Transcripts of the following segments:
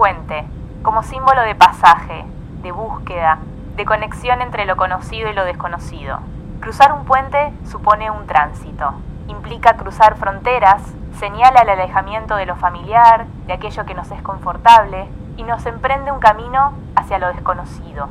Puente, como símbolo de pasaje, de búsqueda, de conexión entre lo conocido y lo desconocido. Cruzar un puente supone un tránsito, implica cruzar fronteras, señala el alejamiento de lo familiar, de aquello que nos es confortable, y nos emprende un camino hacia lo desconocido,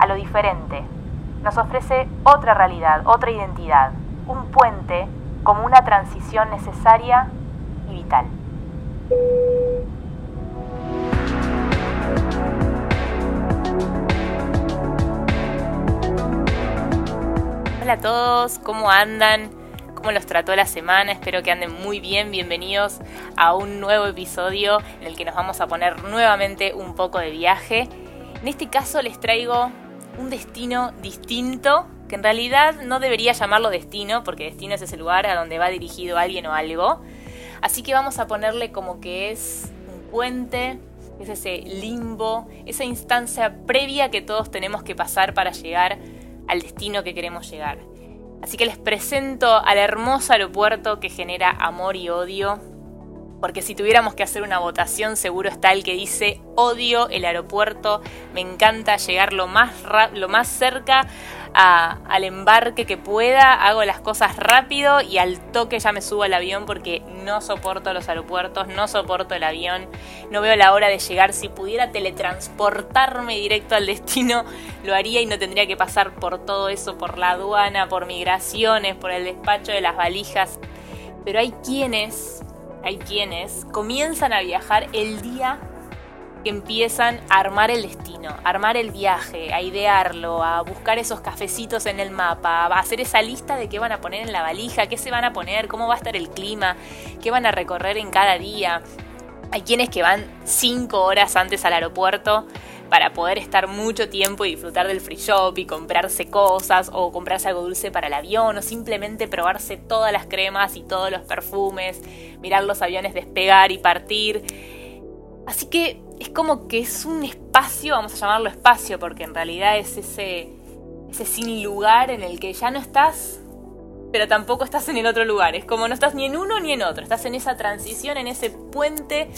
a lo diferente. Nos ofrece otra realidad, otra identidad, un puente como una transición necesaria y vital. Hola a todos, ¿cómo andan? ¿Cómo los trató la semana? Espero que anden muy bien. Bienvenidos a un nuevo episodio en el que nos vamos a poner nuevamente un poco de viaje. En este caso les traigo un destino distinto, que en realidad no debería llamarlo destino, porque destino es ese lugar a donde va dirigido alguien o algo. Así que vamos a ponerle como que es un puente, es ese limbo, esa instancia previa que todos tenemos que pasar para llegar al destino que queremos llegar. Así que les presento al hermoso aeropuerto que genera amor y odio, porque si tuviéramos que hacer una votación seguro está el que dice odio el aeropuerto, me encanta llegar lo más, lo más cerca al embarque que pueda, hago las cosas rápido y al toque ya me subo al avión porque no soporto los aeropuertos, no soporto el avión, no veo la hora de llegar, si pudiera teletransportarme directo al destino, lo haría y no tendría que pasar por todo eso, por la aduana, por migraciones, por el despacho de las valijas. Pero hay quienes, hay quienes comienzan a viajar el día que empiezan a armar el destino, a armar el viaje, a idearlo, a buscar esos cafecitos en el mapa, a hacer esa lista de qué van a poner en la valija, qué se van a poner, cómo va a estar el clima, qué van a recorrer en cada día. Hay quienes que van cinco horas antes al aeropuerto para poder estar mucho tiempo y disfrutar del free shop y comprarse cosas o comprarse algo dulce para el avión o simplemente probarse todas las cremas y todos los perfumes, mirar los aviones despegar y partir. Así que es como que es un espacio, vamos a llamarlo espacio, porque en realidad es ese, ese sin lugar en el que ya no estás, pero tampoco estás en el otro lugar. Es como no estás ni en uno ni en otro, estás en esa transición, en ese puente,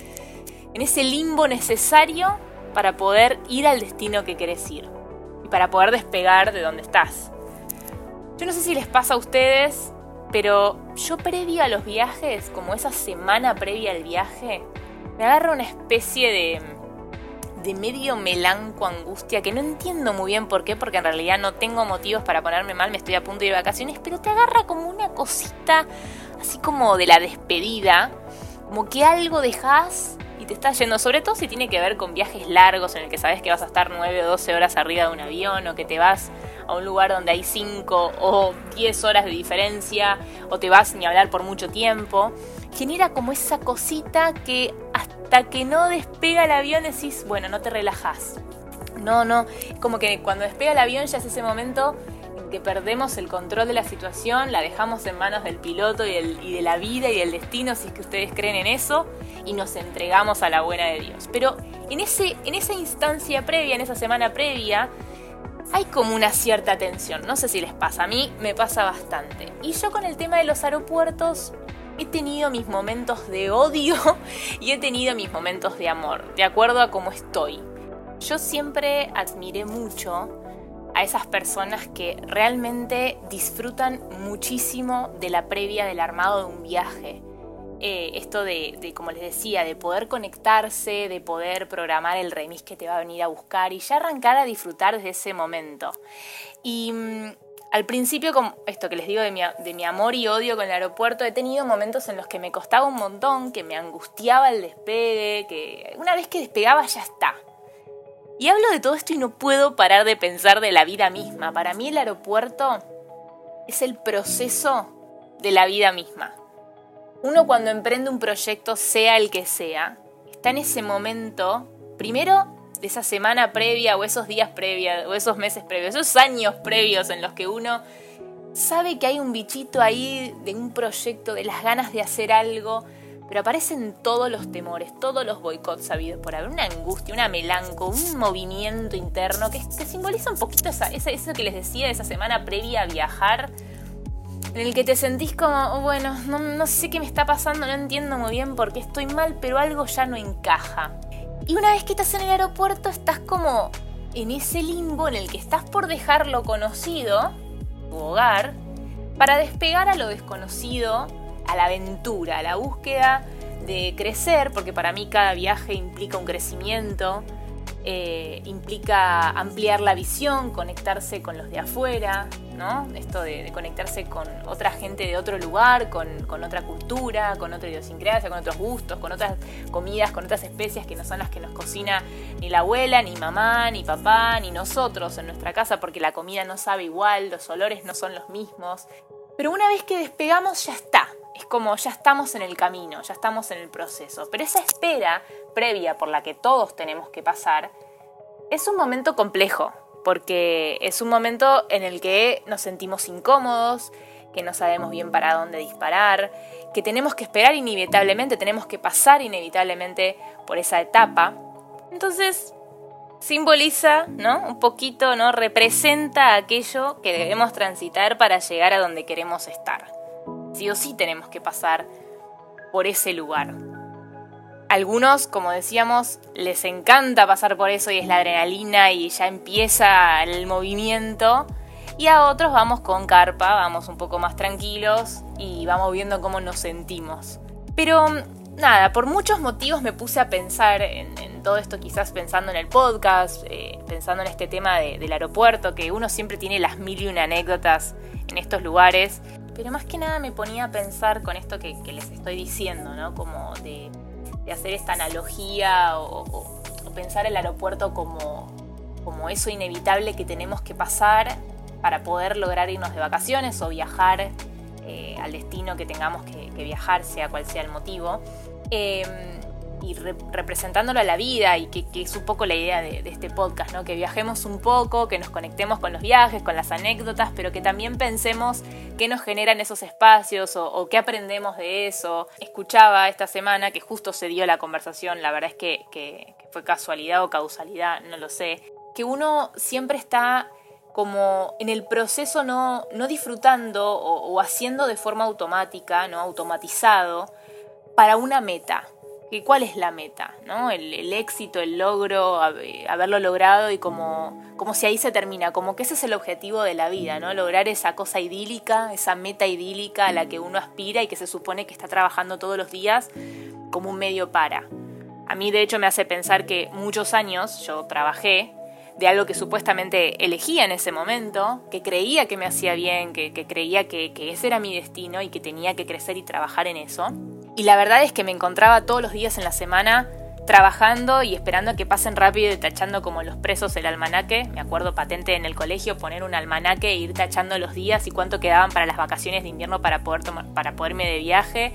en ese limbo necesario para poder ir al destino que querés ir y para poder despegar de donde estás. Yo no sé si les pasa a ustedes, pero yo previo a los viajes, como esa semana previa al viaje, me agarra una especie de, de medio melanco angustia que no entiendo muy bien por qué, porque en realidad no tengo motivos para ponerme mal, me estoy a punto de ir de vacaciones, pero te agarra como una cosita así como de la despedida, como que algo dejas y te estás yendo, sobre todo si tiene que ver con viajes largos en el que sabes que vas a estar 9 o 12 horas arriba de un avión o que te vas a un lugar donde hay 5 o 10 horas de diferencia o te vas ni hablar por mucho tiempo genera como esa cosita que hasta que no despega el avión decís, bueno, no te relajas. No, no, como que cuando despega el avión ya es ese momento en que perdemos el control de la situación, la dejamos en manos del piloto y, de la vida y del destino, si es que ustedes creen en eso, y nos entregamos a la buena de Dios. Pero en, ese, en esa instancia previa, en esa semana previa, hay como una cierta tensión. No sé si les pasa, a mí me pasa bastante. Y yo con el tema de los aeropuertos he tenido mis momentos de odio y he tenido mis momentos de amor, de acuerdo a cómo estoy. Yo siempre admiré mucho a esas personas que realmente disfrutan muchísimo de la previa del armado de un viaje. Eh, esto de, de, como les decía, de poder conectarse, de poder programar el remis que te va a venir a buscar y ya arrancar a disfrutar desde ese momento. Y mm, al principio, como esto que les digo de mi, amor y odio con el aeropuerto, he tenido momentos en los que me costaba un montón, que me angustiaba el despegue, que una vez que despegaba ya está. Y hablo de todo esto y no puedo parar de pensar de la vida misma. Para mí el aeropuerto es el proceso de la vida misma. Uno cuando emprende un proyecto, sea el que sea, está en ese momento, primero de esa semana previa o esos días previos o esos meses previos, esos años previos en los que uno sabe que hay un bichito ahí de un proyecto, de las ganas de hacer algo, pero aparecen todos los temores, todos los boicots habidos por haber, una angustia, una melanco, un movimiento interno que, simboliza un poquito esa, eso que les decía de esa semana previa a viajar, en el que te sentís como, bueno, no, no sé qué me está pasando, no entiendo muy bien por qué estoy mal, pero algo ya no encaja. Y una vez que estás en el aeropuerto estás como en ese limbo en el que estás por dejar lo conocido, tu hogar, para despegar a lo desconocido, a la aventura, a la búsqueda de crecer, porque para mí cada viaje implica un crecimiento, eh, implica ampliar la visión, conectarse con los de afuera, ¿no? Esto de, conectarse con otra gente de otro lugar, con, otra cultura, con otra idiosincrasia, con otros gustos, con otras comidas, con otras especias que no son las que nos cocina ni la abuela, ni mamá, ni papá, ni nosotros en nuestra casa, porque la comida no sabe igual, los olores no son los mismos. Pero una vez que despegamos ya está, es como ya estamos en el camino, ya estamos en el proceso. Pero esa espera previa por la que todos tenemos que pasar es un momento complejo, porque es un momento en el que nos sentimos incómodos, que no sabemos bien para dónde disparar, que tenemos que esperar inevitablemente, tenemos que pasar inevitablemente por esa etapa. Entonces, simboliza, ¿no? Un poquito, ¿no? Representa aquello que debemos transitar para llegar a donde queremos estar sí sí tenemos que pasar por ese lugar. Algunos, como decíamos, les encanta pasar por eso y es la adrenalina y ya empieza el movimiento. Y a otros vamos con carpa, vamos un poco más tranquilos y vamos viendo cómo nos sentimos. Pero nada, por muchos motivos me puse a pensar en, todo esto, quizás pensando en el podcast, eh, pensando en este tema del aeropuerto, que uno siempre tiene las mil y una anécdotas en estos lugares. Pero más que nada me ponía a pensar con esto que, les estoy diciendo, ¿no? Como de, hacer esta analogía o, pensar el aeropuerto como, como eso inevitable que tenemos que pasar para poder lograr irnos de vacaciones o viajar eh, al destino que tengamos que, viajar, sea cual sea el motivo. Em, y representándolo a la vida y que, es un poco la idea de, este podcast, ¿no? que viajemos un poco, que nos conectemos con los viajes, con las anécdotas, pero que también pensemos qué nos generan esos espacios o, qué aprendemos de eso. Escuchaba esta semana que justo se dio la conversación, la verdad es que, fue casualidad o causalidad, no lo sé, que uno siempre está como en el proceso no, disfrutando o, o haciendo de forma automática, no automatizado, para una meta cuál es la meta, ¿no? El, éxito, el logro, haberlo logrado y como, como si ahí se termina, como que ese es el objetivo de la vida, ¿no? Lograr esa cosa idílica, esa meta idílica a la que uno aspira y que se supone que está trabajando todos los días como un medio para. A mí de hecho me hace pensar que muchos años yo trabajé de algo que supuestamente elegía en ese momento, que creía que me hacía bien, que, creía que, que ese era mi destino y que tenía que crecer y trabajar en eso. Y la verdad es que me encontraba todos los días en la semana trabajando y esperando a que pasen rápido y tachando como los presos el almanaque. Me acuerdo patente en el colegio poner un almanaque e ir tachando los días y cuánto quedaban para las vacaciones de invierno para poder tomar, para poderme de viaje.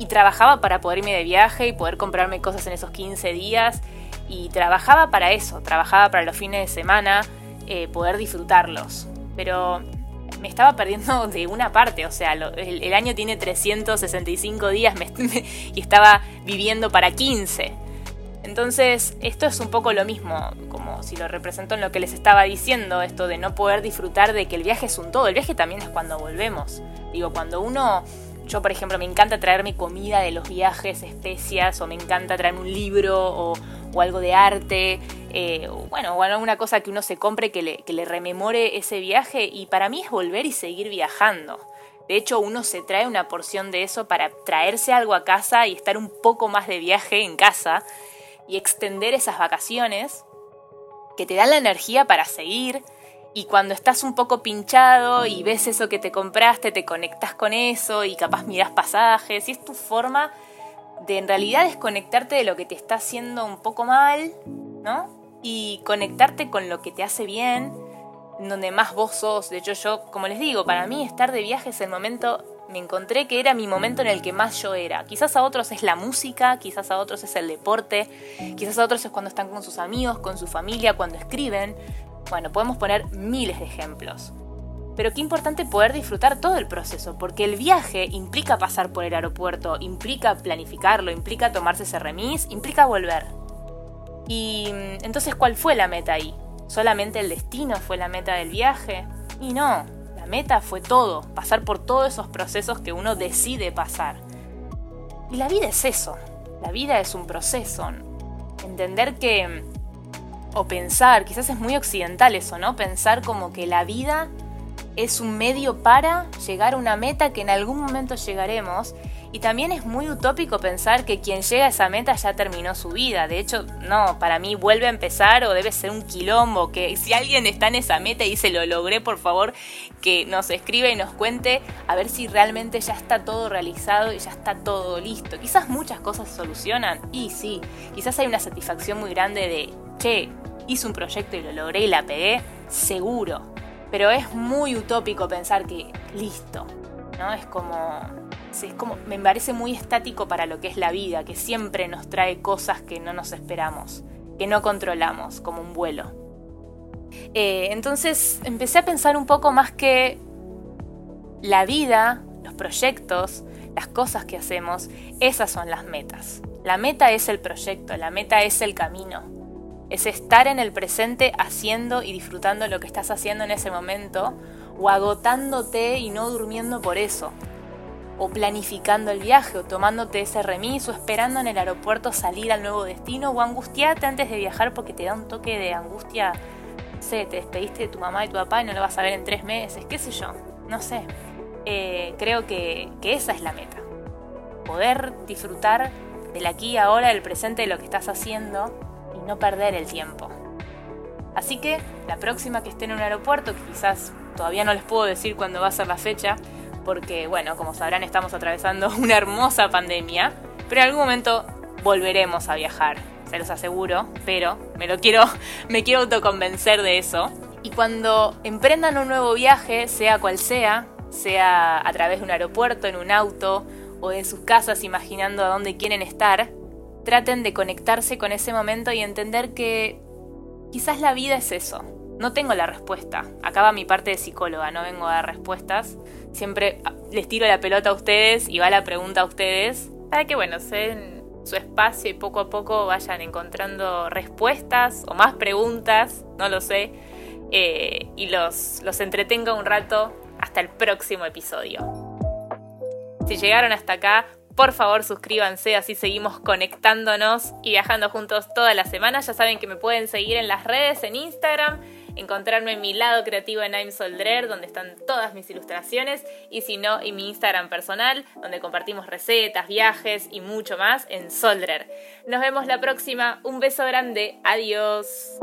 Y trabajaba para poder irme de viaje y poder comprarme cosas en esos 15 días. Y trabajaba para eso, trabajaba para los fines de semana, eh, poder disfrutarlos. Pero me estaba perdiendo de una parte, o sea, el, año tiene 365 días y estaba viviendo para 15. Entonces, esto es un poco lo mismo, como si lo represento en lo que les estaba diciendo, esto de no poder disfrutar de que el viaje es un todo, el viaje también es cuando volvemos. Digo, cuando uno, yo por ejemplo, me encanta traerme comida de los viajes, especias, o me encanta traerme un libro o, o algo de arte, eh, bueno, o alguna cosa que uno se compre que le, que le rememore ese viaje y para mí es volver y seguir viajando. De hecho, uno se trae una porción de eso para traerse algo a casa y estar un poco más de viaje en casa y extender esas vacaciones que te dan la energía para seguir. Y cuando estás un poco pinchado y ves eso que te compraste, te conectas con eso y capaz miras pasajes y es tu forma de en realidad desconectarte de lo que te está haciendo un poco mal, ¿no? Y conectarte con lo que te hace bien, donde más vos sos. De hecho, yo, como les digo, para mí estar de viaje es el momento, me encontré que era mi momento en el que más yo era. Quizás a otros es la música, quizás a otros es el deporte, quizás a otros es cuando están con sus amigos, con su familia, cuando escriben. Bueno, podemos poner miles de ejemplos pero qué importante poder disfrutar todo el proceso, porque el viaje implica pasar por el aeropuerto, implica planificarlo, implica tomarse ese remis, implica volver. Y mm, entonces, ¿cuál fue la meta ahí? ¿Solamente el destino fue la meta del viaje? Y no, la meta fue todo, pasar por todos esos procesos que uno decide pasar. Y la vida es eso, la vida es un proceso. entender que, o pensar, quizás es muy occidental eso, ¿no? Pensar como que la vida es un medio para llegar a una meta que en algún momento llegaremos y también es muy utópico pensar que quien llega a esa meta ya terminó su vida. De hecho, no, para mí vuelve a empezar o debe ser un quilombo. Que si alguien está en esa meta y se lo logré, por favor, que nos escriba y nos cuente a ver si realmente ya está todo realizado y ya está todo listo. Quizás muchas cosas se solucionan. Y sí, quizás hay una satisfacción muy grande de, che, hice un proyecto y lo logré y la pegué, seguro. Pero es muy utópico pensar que listo, ¿no? Es como es como, me parece muy estático para lo que es la vida, que siempre nos trae cosas que no nos esperamos, que no controlamos, como un vuelo. Eh, entonces empecé a pensar un poco más que la vida, los proyectos, las cosas que hacemos, esas son las metas. La meta es el proyecto, la meta es el camino. Es estar en el presente haciendo y disfrutando lo que estás haciendo en ese momento o agotándote y no durmiendo por eso o planificando el viaje, o tomándote ese remis, o esperando en el aeropuerto salir al nuevo destino, o angustiarte antes de viajar porque te da un toque de angustia, no sé, te despediste de tu mamá y tu papá y no lo vas a ver en tres meses, qué sé yo, no sé. Eh, creo que, que esa es la meta. Poder disfrutar del aquí y ahora, del presente de lo que estás haciendo no perder el tiempo. Así que la próxima que esté en un aeropuerto, que quizás todavía no les puedo decir cuándo va a ser la fecha, porque, bueno, como sabrán, estamos atravesando una hermosa pandemia, pero en algún momento volveremos a viajar, se los aseguro, pero me lo quiero, me quiero autoconvencer de eso. Y cuando emprendan un nuevo viaje, sea cual sea, sea a través de un aeropuerto, en un auto o en sus casas imaginando a dónde quieren estar, traten de conectarse con ese momento y entender que quizás la vida es eso, no tengo la respuesta. Acaba mi parte de psicóloga, no vengo a dar respuestas. Siempre ah, les tiro la pelota a ustedes y va la pregunta a ustedes para que, bueno, se den su espacio y poco a poco vayan encontrando respuestas o más preguntas, no lo sé, eh, y los, los entretenga un rato hasta el próximo episodio. Si llegaron hasta acá, por favor suscríbanse, así seguimos conectándonos y viajando juntos toda la semana. Ya saben que me pueden seguir en las redes, en Instagram encontrarme en mi lado creativo en I'm Soldrer, donde están todas mis ilustraciones, y si no, en mi Instagram personal, donde compartimos recetas, viajes y mucho más en Soldrer. Nos vemos la próxima, un beso grande, adiós.